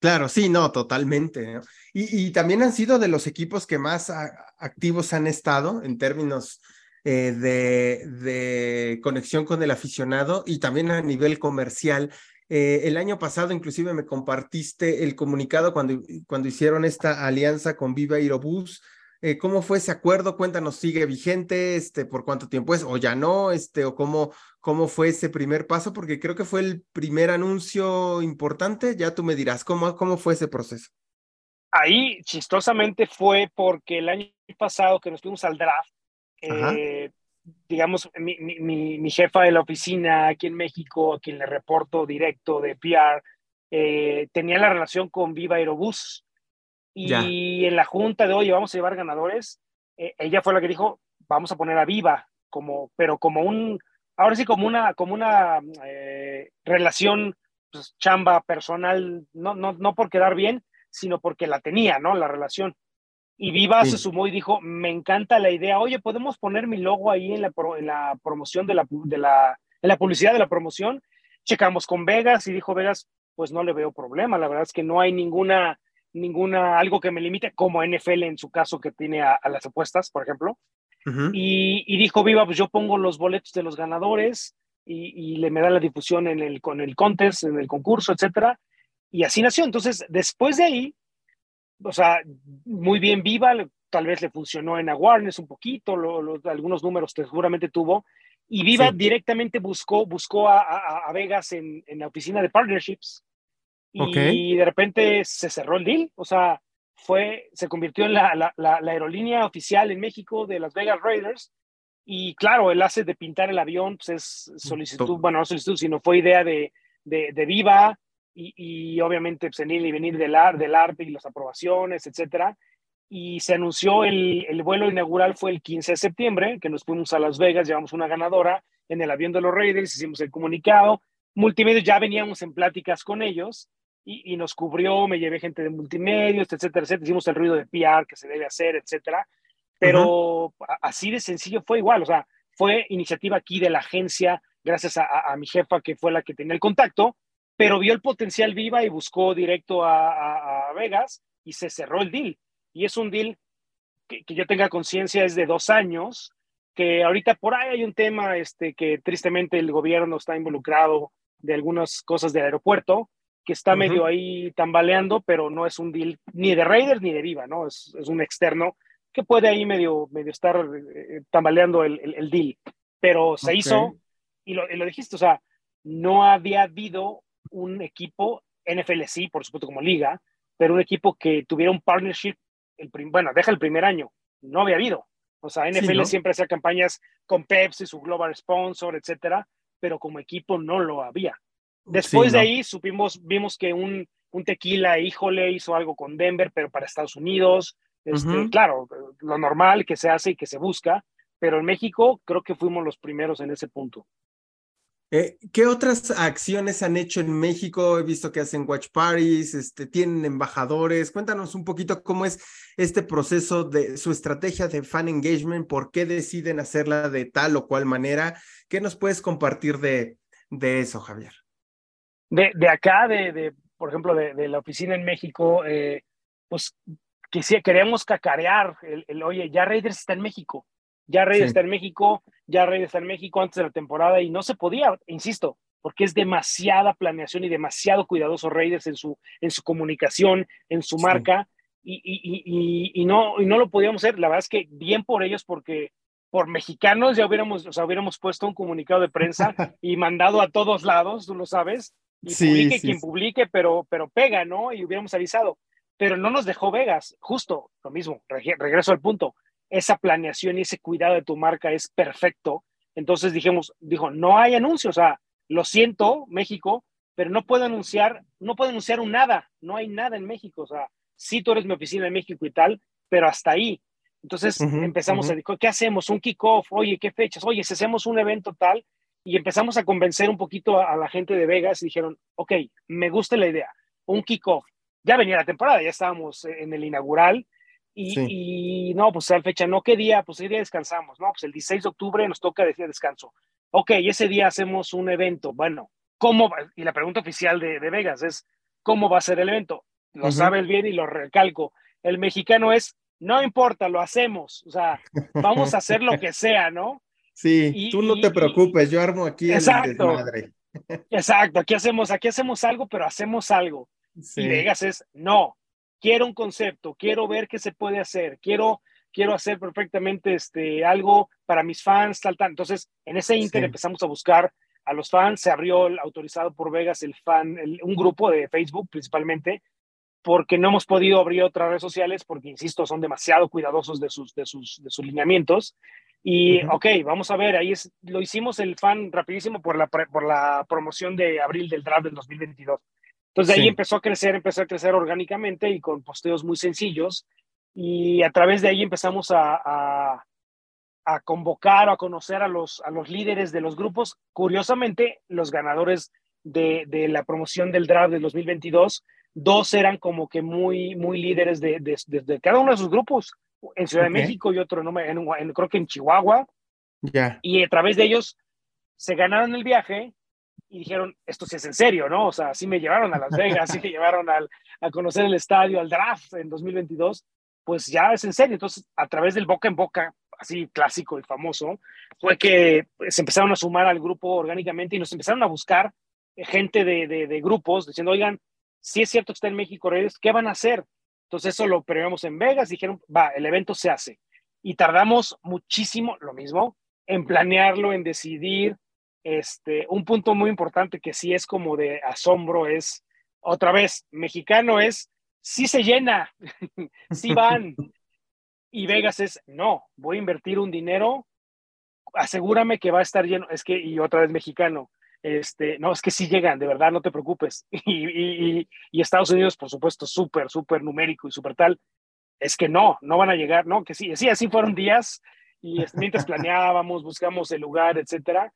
Claro, sí, no, totalmente. Y, también han sido de los equipos que más activos han estado en términos eh, de, de, conexión con el aficionado y también a nivel comercial. Eh, el año pasado inclusive me compartiste el comunicado cuando, cuando hicieron esta alianza con Viva Aerobús eh, ¿Cómo fue ese acuerdo? Cuéntanos, ¿sigue vigente? Este, ¿Por cuánto tiempo es? ¿O ya no? Este, ¿O cómo, cómo fue ese primer paso? Porque creo que fue el primer anuncio importante. Ya tú me dirás, ¿cómo, cómo fue ese proceso? Ahí, chistosamente, fue porque el año pasado que nos fuimos al draft, eh, digamos, mi, mi, mi, jefa de la oficina aquí en México, a quien le reporto directo de PR, eh, tenía la relación con Viva Aerobús. Y en la junta de, hoy vamos a llevar ganadores, eh, ella fue la que dijo, vamos a poner a Viva, como, pero como un, ahora sí, como una, como una eh, relación pues, chamba personal, no, no, no por quedar bien, sino porque la tenía, ¿no? La relación. Y Viva se sumó y dijo, me encanta la idea, oye, ¿podemos poner mi logo ahí en la, en la promoción de la, de la, en la publicidad de la promoción? Checamos con Vegas y dijo Vegas, pues no le veo problema, la verdad es que no hay ninguna ninguna, algo que me limite, como NFL en su caso que tiene a, las apuestas, por ejemplo. y, dijo, viva, pues yo pongo los boletos de los ganadores y, le me da la difusión en el, con el contest, en el concurso, etcétera. Y así nació. Entonces, después de ahí, o sea, muy bien viva, tal vez le funcionó en Awareness un poquito, algunos números seguramente tuvo. Y Viva directamente buscó, buscó a, a, Vegas en, en, la oficina de partnerships y de repente se cerró el deal, o sea, fue, se convirtió en la, la, la, aerolínea oficial en México de Las Vegas Raiders. Y claro, el hace de pintar el avión pues es solicitud, bueno, no solicitud, sino fue idea de, de, de Viva y, y, obviamente pues, venir y venir del, AR, del ARP y las aprobaciones, etcétera. Y se anunció el, el vuelo inaugural fue el 15 de septiembre, que nos fuimos a Las Vegas, llevamos una ganadora en el avión de los Raiders, hicimos el comunicado. Multimedia ya veníamos en pláticas con ellos y, nos cubrió, me llevé gente de multimedios, etcétera, etcétera, hicimos el ruido de PR que se debe hacer, etcétera, pero así de sencillo fue igual, o sea, fue iniciativa aquí de la agencia, gracias a, mi jefa que fue la que tenía el contacto, pero vio el potencial viva y buscó directo a, a Vegas y se cerró el deal. Y es un deal que, que yo tenga conciencia es de dos años, que ahorita por ahí hay un tema este, que tristemente el gobierno está involucrado de algunas cosas del aeropuerto, que está medio ahí tambaleando, pero no es un deal ni de Raiders ni de Viva, ¿no? Es, es un externo que puede ahí medio, medio estar eh, tambaleando el, el, deal. Pero se hizo, y lo, y lo, dijiste, o sea, no había habido un equipo, NFL sí, por supuesto como liga, pero un equipo que tuviera un partnership, el bueno, deja el primer año, no había habido. O sea, NFL siempre hacía campañas con Pepsi, su global sponsor, etcétera, pero como equipo no lo había. Después de ahí supimos, vimos que un, un tequila, híjole, hizo algo con Denver, pero para Estados Unidos. Este, Claro, lo normal que se hace y que se busca, pero en México creo que fuimos los primeros en ese punto. Eh, ¿Qué otras acciones han hecho en México? He visto que hacen watch parties, este, tienen embajadores. Cuéntanos un poquito cómo es este proceso de su estrategia de fan engagement, por qué deciden hacerla de tal o cual manera. ¿Qué nos puedes compartir de, de eso, Javier? De, de acá, de, de, por ejemplo, de, la oficina en México, eh, pues que sí, queríamos cacarear el, el, oye, ya Raiders está en México ya Reyes está en México, ya Reyes está en México antes de la temporada y no se podía, insisto, porque es demasiada planeación y demasiado cuidadoso Raiders en su, en su comunicación, en su marca, y, y, y, y, no, y no lo podíamos hacer. La verdad es que bien por ellos, porque por mexicanos ya hubiéramos, o sea, hubiéramos puesto un comunicado de prensa y mandado a todos lados, tú lo sabes, y publique quien publique, pero, pero pega, ¿no? Y hubiéramos avisado. Pero no nos dejó Vegas, justo lo mismo, regreso al punto esa planeación y ese cuidado de tu marca es perfecto. Entonces dijimos, dijo, no hay anuncios, o sea, lo siento, México, pero no puedo anunciar, no puedo anunciar un nada, no hay nada en México, o sea, sí tú eres mi oficina en México y tal, pero hasta ahí. Entonces empezamos a decir, ¿qué hacemos? Un kickoff, oye, ¿qué fechas? Oye, si hacemos un evento tal, y empezamos a convencer un poquito a, a la gente de Vegas y dijeron, ok, me gusta la idea, un kickoff. Ya venía la temporada, ya estábamos en el inaugural, y, no, pues la fecha, no, ¿qué día? Pues ese día descansamos, ¿no? Pues el 16 de octubre nos toca decir descanso. Ok, ese día hacemos un evento. Bueno, ¿cómo? Y la pregunta oficial de, de Vegas es, ¿cómo va a ser el evento? Lo sabes bien y lo recalco. El mexicano es, no importa, lo hacemos. O sea, vamos a hacer lo que sea, ¿no? Sí, tú no te preocupes, yo armo aquí exacto, el desmadre. Exacto, aquí hacemos, aquí hacemos algo, pero hacemos algo. Y Vegas es, no, quiero un concepto, quiero ver qué se puede hacer, quiero, quiero hacer perfectamente este, algo para mis fans, tal, tal. Entonces, en ese inter empezamos a buscar a los fans, se abrió el autorizado por Vegas el fan, un grupo de Facebook principalmente, porque no hemos podido abrir otras redes sociales porque, insisto, son demasiado cuidadosos de sus, de sus, de sus lineamientos. Y, ok, vamos a ver, ahí es, lo hicimos el fan rapidísimo por la, por la promoción de abril del draft del 2022. Entonces de ahí empezó a crecer, empezó a crecer orgánicamente y con posteos muy sencillos. Y a través de ahí empezamos a, a, a convocar o a conocer a los, a los líderes de los grupos. Curiosamente, los ganadores de, de la promoción del draft del 2022, dos eran como que muy, muy líderes de, de, cada uno de sus grupos. En Ciudad de México y otro, no, en, en, creo que en Chihuahua. Ya. Y a través de ellos se ganaron el viaje y dijeron, esto sí es en serio, ¿no? O sea, sí me llevaron a Las Vegas, sí me llevaron al, a conocer el estadio, al draft en 2022, pues ya es en serio. Entonces, a través del boca en boca, así clásico y famoso, fue que se empezaron a sumar al grupo orgánicamente y nos empezaron a buscar gente de, de, grupos diciendo, oigan, si es cierto que está en México Reyes, ¿qué van a hacer? Entonces eso lo previamos en Vegas, dijeron, va, el evento se hace. Y tardamos muchísimo, lo mismo, en planearlo, en decidir, este, un punto muy importante que sí es como de asombro es, otra vez, mexicano es, sí se llena, sí van. Y Vegas es, no, voy a invertir un dinero, asegúrame que va a estar lleno. Es que, y otra vez mexicano, este, no, es que sí llegan, de verdad, no te preocupes. Y, Estados Unidos, por supuesto, súper, súper numérico y súper tal. Es que no, no van a llegar, ¿no? Que sí, sí, así fueron días y mientras planeábamos, buscamos el lugar, etcétera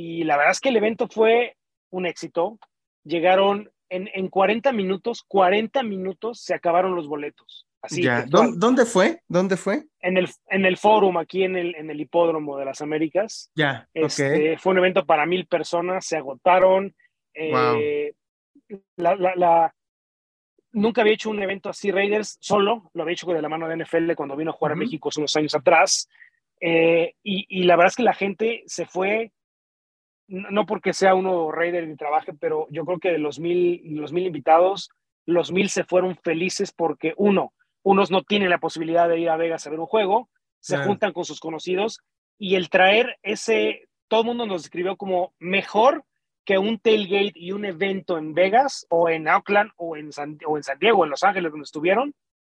y la verdad es que el evento fue un éxito. Llegaron en, en 40 minutos, 40 minutos se acabaron los boletos. Así, ya. ¿Dónde fue? ¿Dónde fue? En el, en el Fórum, aquí en el, en el Hipódromo de las Américas. Ya, este, Fue un evento para mil personas, se agotaron. Eh, la, la, nunca había hecho un evento así, Raiders, solo, lo había hecho de la mano de NFL cuando vino a jugar a México hace unos años atrás. Eh, y, y, la verdad es que la gente se fue, no porque sea uno Raider y trabaje, pero yo creo que de los mil, los mil invitados, los mil se fueron felices porque uno, unos no tienen la posibilidad de ir a Vegas a ver un juego, se juntan con sus conocidos y el traer ese, todo el mundo nos describió como mejor que un tailgate y un evento en Vegas o en Auckland o en San, o en San Diego, en Los Ángeles, donde estuvieron,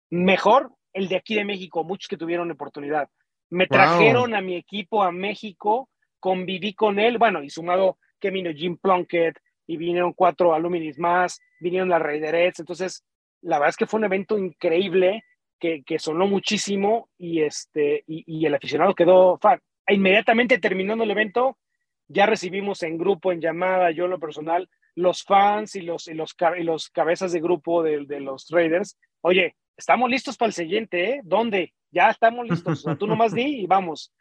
mejor el de aquí de México, muchos que tuvieron oportunidad. Me trajeron a mi equipo a México, conviví con él, bueno, y sumado que vino Jim Plunkett y vinieron cuatro alumnis más, vinieron las Raiderettes, entonces la verdad es que fue un evento increíble que, sonó muchísimo y, este, y, el aficionado quedó fan. Inmediatamente terminando el evento, ya recibimos en grupo, en llamada, yo lo personal, los fans y los, y los, y los cabezas de grupo de, los Raiders. Oye, estamos listos para el siguiente, ¿eh? ¿Dónde? Ya estamos listos. tú nomás di y vamos.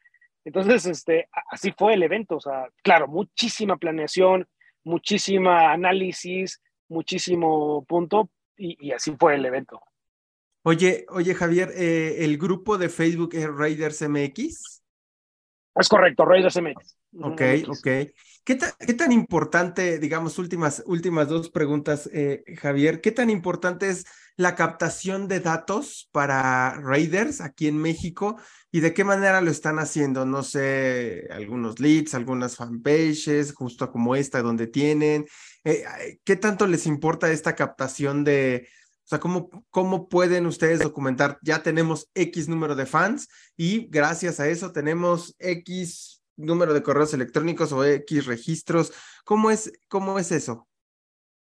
Entonces, este, así fue el evento. O sea, claro, muchísima planeación, muchísima análisis, muchísimo punto, y, así fue el evento. Oye, oye, Javier, eh, ¿el grupo de Facebook es Raiders MX? Es correcto, Raiders MX. Ok, ok. ¿Qué, ¿Qué, tan importante, digamos, últimas, últimas dos preguntas, eh, Javier, qué tan importante es la captación de datos para Raiders aquí en México y de qué manera lo están haciendo? No sé, algunos leads, algunas fanpages, justo como esta donde tienen. Eh, ¿Qué tanto les importa esta captación de, o sea, ¿cómo, ¿cómo pueden ustedes documentar? Ya tenemos X número de fans y gracias a eso tenemos X número de correos electrónicos o X registros. ¿Cómo es, cómo es eso?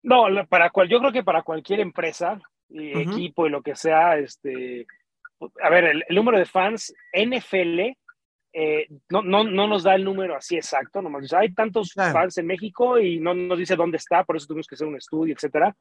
No, para cual, yo creo que para cualquier empresa, y equipo y lo que sea, este, a ver, el, número de fans NFL eh, no, no, no, nos da el número así exacto, nomás dice, hay tantos fans en México y no nos dice dónde está, por eso tuvimos que hacer un estudio, etcétera.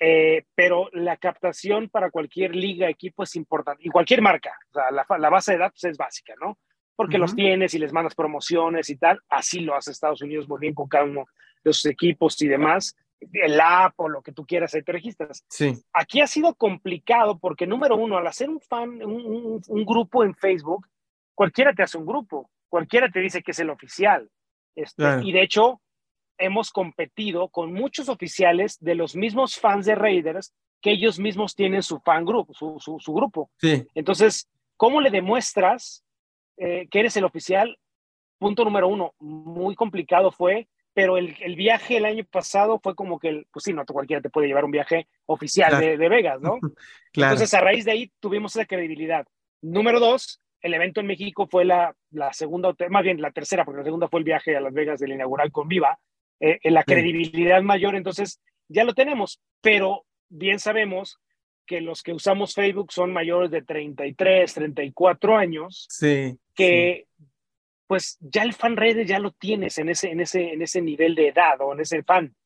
Eh, pero la captación para cualquier liga, equipo es importante, y cualquier marca, o sea, la, la base de datos es básica, ¿no? porque los tienes y les mandas promociones y tal. Así lo hace Estados Unidos muy bien con cada uno de sus equipos y demás. El app o lo que tú quieras, ahí te registras. Sí. Aquí ha sido complicado porque, número uno, al hacer un fan, un, un, grupo en Facebook, cualquiera te hace un grupo, cualquiera te dice que es el oficial. Este, Y de hecho, hemos competido con muchos oficiales de los mismos fans de Raiders que ellos mismos tienen su fan group, su, su, su grupo. Sí. Entonces, ¿cómo le demuestras eh, que eres el oficial, punto número uno, muy complicado fue, pero el, el, viaje el año pasado fue como que, el, pues sí, no cualquiera te puede llevar un viaje oficial de, de, Vegas, ¿no? claro. Entonces, a raíz de ahí tuvimos esa credibilidad. Número dos, el evento en México fue la, la segunda, más bien la tercera, porque la segunda fue el viaje a Las Vegas del inaugural con Viva, eh, la credibilidad mayor, entonces ya lo tenemos, pero bien sabemos que los que usamos Facebook son mayores de 33, 34 años. Sí. Que pues ya el fan red ya lo tienes en ese, en, ese, en ese nivel de edad o en ese fan.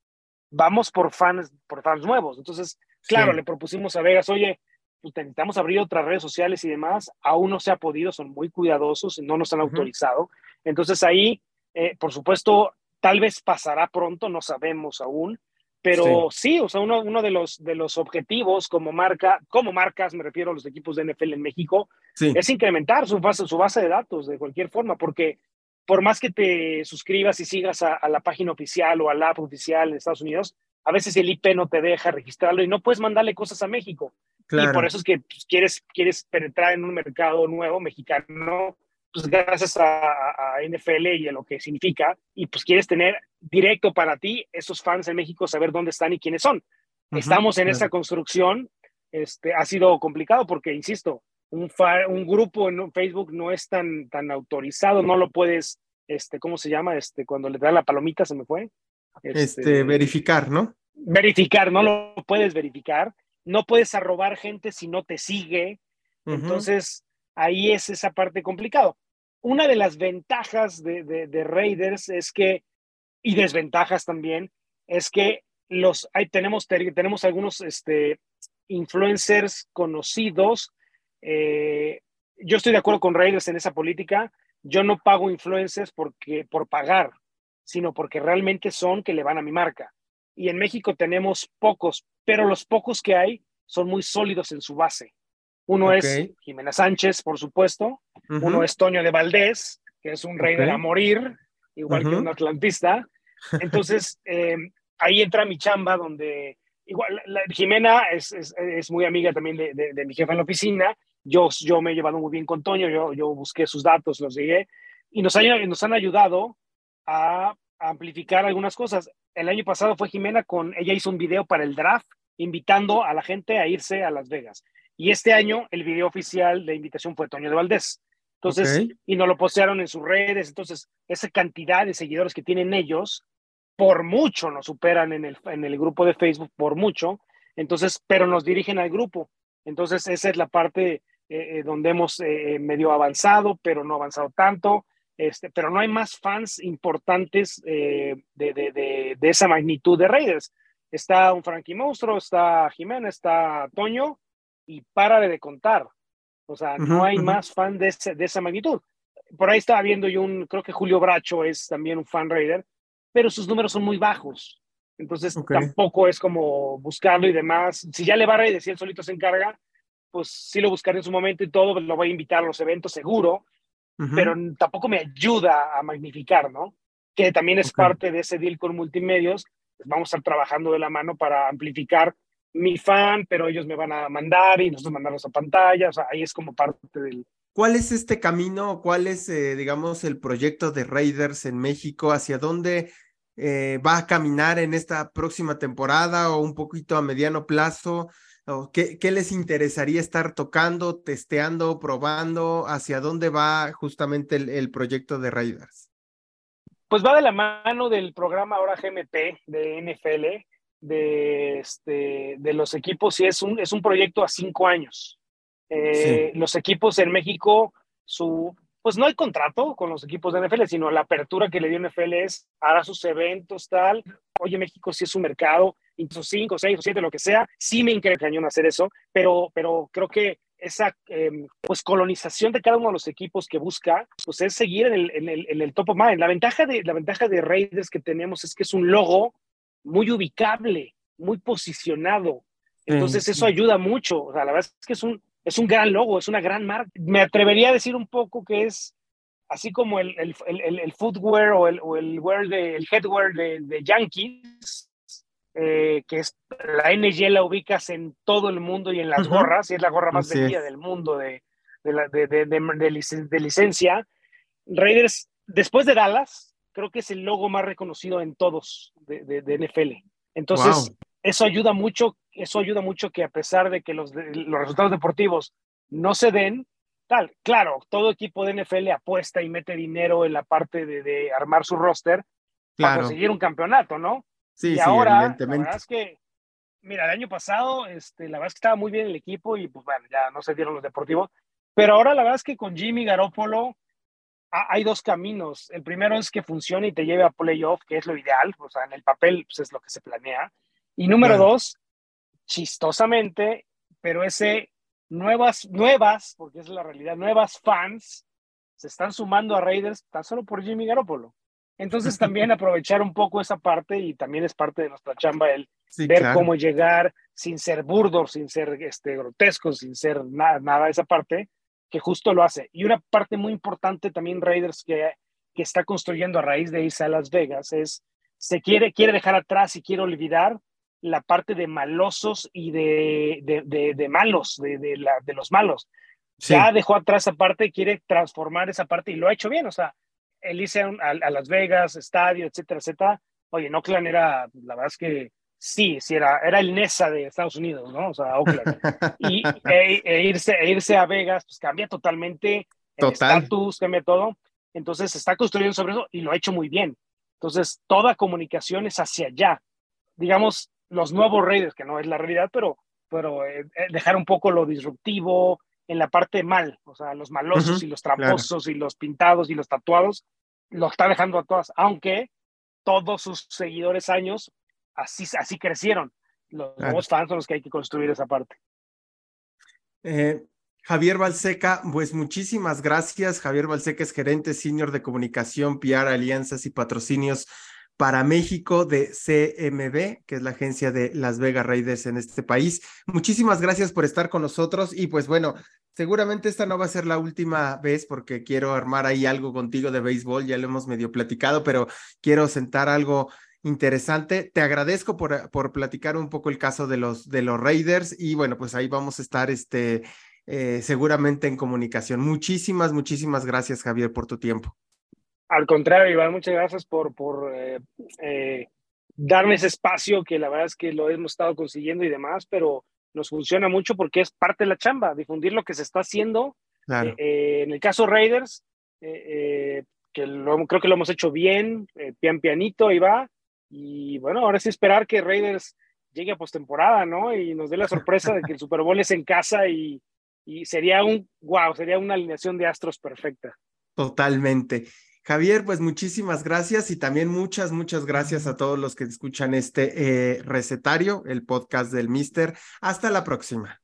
Vamos por fans, por fans nuevos. Entonces, claro, le propusimos a Vegas, oye, pues necesitamos abrir otras redes sociales y demás. Aún no se ha podido, son muy cuidadosos, no nos han autorizado. Entonces ahí, eh, por supuesto, tal vez pasará pronto, no sabemos aún, pero sí, o sea, uno, uno de, los, de los objetivos como marca, como marcas, me refiero a los equipos de NFL en México, es incrementar su base, su base de datos de cualquier forma, porque por más que te suscribas y sigas a, la página oficial o al app oficial de Estados Unidos, a veces el IP no te deja registrarlo y no puedes mandarle cosas a México. Y por eso es que pues, quieres, quieres penetrar en un mercado nuevo mexicano pues gracias a, NFL y a lo que significa, y pues quieres tener directo para ti esos fans en México, saber dónde están y quiénes son. Estamos en esa construcción, este, ha sido complicado porque, insisto, un, un grupo en Facebook no es tan, tan autorizado, no lo puedes, este, ¿cómo se llama? Este, cuando le dan la palomita, se me fue. Este, este verificar, ¿no? Verificar, no lo puedes verificar, no puedes arrobar gente si no te sigue, entonces ahí es esa parte complicado una de las ventajas de, Raiders es que, y desventajas también, es que los, hay, tenemos, tenemos algunos este, influencers conocidos. Eh, yo estoy de acuerdo con Raiders en esa política. Yo no pago influencers porque, por pagar, sino porque realmente son que le van a mi marca. Y en México tenemos pocos, pero los pocos que hay son muy sólidos en su base. Uno es Jimena Sánchez, por supuesto. Uno es Toño de Valdés, que es un rey de a morir, igual que un atlantista. Entonces, eh, ahí entra mi chamba, donde igual Jimena es, es, muy amiga también de, de, mi jefa en la oficina. Yo, yo me he llevado muy bien con Toño, yo, yo busqué sus datos, los llegué, y nos, nos han ayudado a, amplificar algunas cosas. El año pasado fue Jimena con, ella hizo un video para el draft, invitando a la gente a irse a Las Vegas. Y este año el video oficial de invitación fue Toño de Valdés. Entonces, y nos lo postearon en sus redes. Entonces, esa cantidad de seguidores que tienen ellos, por mucho nos superan en el, en el grupo de Facebook, por mucho. Entonces, pero nos dirigen al grupo. Entonces, esa es la parte eh, eh, donde hemos eh, medio avanzado, pero no avanzado tanto. Este, pero no hay más fans importantes de, de, de, de, esa magnitud de Raiders. Está un Frankie Monstruo, está Jiménez, está Toño, y párale de contar. O sea, no hay más fan de, de esa magnitud. Por ahí estaba viendo yo un, creo que Julio Bracho es también un fan raider, pero sus números son muy bajos. Entonces tampoco es como buscarlo y demás. Si ya le va a Raiders y él solito se encarga, pues sí lo buscaré en su momento y todo, lo voy a invitar a los eventos seguro, pero tampoco me ayuda a magnificar, ¿no? Que también es parte de ese deal con multimedios. Pues vamos a estar trabajando de la mano para amplificar mi fan, pero ellos me van a mandar y nosotros mandarlos a pantalla, o sea, ahí es como parte del... ¿Cuál es este camino? ¿Cuál es, eh, digamos, el proyecto de Raiders en México? ¿Hacia dónde eh, va a caminar en esta próxima temporada o un poquito a mediano plazo? ¿O qué, ¿Qué les interesaría estar tocando, testeando, probando? ¿Hacia dónde va justamente el, el proyecto de Raiders? Pues va de la mano del programa ahora GMP de NFL, de, este, de los equipos y es un, es un proyecto a cinco años. Eh, los equipos en México, su, pues no hay contrato con los equipos de NFL, sino la apertura que le dio NFL es hará sus eventos, tal. Oye, México sí es un mercado, incluso cinco, seis o siete, lo que sea, sí me increíble cañón hacer eso, pero, pero creo que esa em, pues colonización de cada uno de los equipos que busca, pues es seguir en el, en el, en el top of mind. La ventaja, de, la ventaja de Raiders que tenemos es que es un logo muy ubicable, muy posicionado. Entonces eso ayuda mucho. O sea, la verdad es que es un, es un gran logo, es una gran marca. Me atrevería a decir un poco que es así como el, el, el, el footwear o el, o el, wear de, el headwear de, de Yankees, eh, que es la NG la ubicas en todo el mundo y en las gorras, y es la gorra más vendida del mundo de, de, la, de, de, licencia. Raiders, después de Dallas, creo que es el logo más reconocido en todos de, de, NFL. Entonces, eso ayuda mucho, eso ayuda mucho que a pesar de que los, los resultados deportivos no se den, tal, claro, todo equipo de NFL apuesta y mete dinero en la parte de, de armar su roster para conseguir un campeonato, ¿no? Sí, y ahora, la verdad es que, mira, el año pasado, este, la verdad es que estaba muy bien el equipo y pues bueno, ya no se dieron los deportivos, pero ahora la verdad es que con Jimmy Garoppolo, hay dos caminos. El primero es que funcione y te lleve a playoff, que es lo ideal, o sea, en el papel pues, es lo que se planea. Y número dos, chistosamente, pero ese nuevas, nuevas, porque es la realidad, nuevas fans se están sumando a Raiders tan solo por Jimmy Garoppolo. Entonces también aprovechar un poco esa parte y también es parte de nuestra chamba el ver cómo llegar sin ser burdo, sin ser este, grotesco, sin ser nada, nada de esa parte, que justo lo hace. Y una parte muy importante también Raiders que, que está construyendo a raíz de irse a Las Vegas es, se quiere, quiere dejar atrás y quiere olvidar la parte de malosos y de, de, de, malos, de, de, la, de los malos. Ya dejó atrás esa parte quiere transformar esa parte y lo ha hecho bien. O sea, él irse a, a, Las Vegas, estadio, etcétera, etcétera. Oye, Oakland era, la verdad es que sí, sí era, era el NESA de Estados Unidos, ¿no? O sea, Oakland. y e, e irse, e irse a Vegas, pues cambia totalmente el estatus, cambia todo. Entonces se está construyendo sobre eso y lo ha hecho muy bien. Entonces, toda comunicación es hacia allá. Digamos, los nuevos Raiders, que no es la realidad, pero, pero eh, eh, dejar un poco lo disruptivo en la parte mal, o sea, los malosos y los tramposos y los pintados y los tatuados, lo está dejando a todas, aunque todos sus seguidores años así, así crecieron. los nuevos fans son los que hay que construir esa parte. Eh, Javier Balseca, pues muchísimas gracias. Javier Balseca es gerente senior de comunicación, PR, alianzas y patrocinios para México de CMB, que es la agencia de Las Vegas Raiders en este país. Muchísimas gracias por estar con nosotros y pues bueno, seguramente esta no va a ser la última vez porque quiero armar ahí algo contigo de béisbol, ya lo hemos medio platicado, pero quiero sentar algo interesante. Te agradezco por, por platicar un poco el caso de los, de los Raiders y bueno, pues ahí vamos a estar este eh, seguramente en comunicación. Muchísimas, muchísimas gracias, Javier, por tu tiempo. Al contrario, Iván, muchas gracias por, por eh, eh, darme ese espacio que la verdad es que lo hemos estado consiguiendo y demás, pero nos funciona mucho porque es parte de la chamba, difundir lo que se está haciendo. en el caso Raiders, que creo que lo hemos hecho bien, pian pianito, ahí va. Y bueno, ahora sí esperar que Raiders llegue a postemporada, ¿no? Y nos dé la sorpresa de que el Super Bowl es en casa y, y sería un, wow, sería una alineación de astros perfecta. Totalmente. Javier, pues muchísimas gracias y también muchas, muchas gracias a todos los que escuchan este eh, recetario, el podcast del Mister. Hasta la próxima.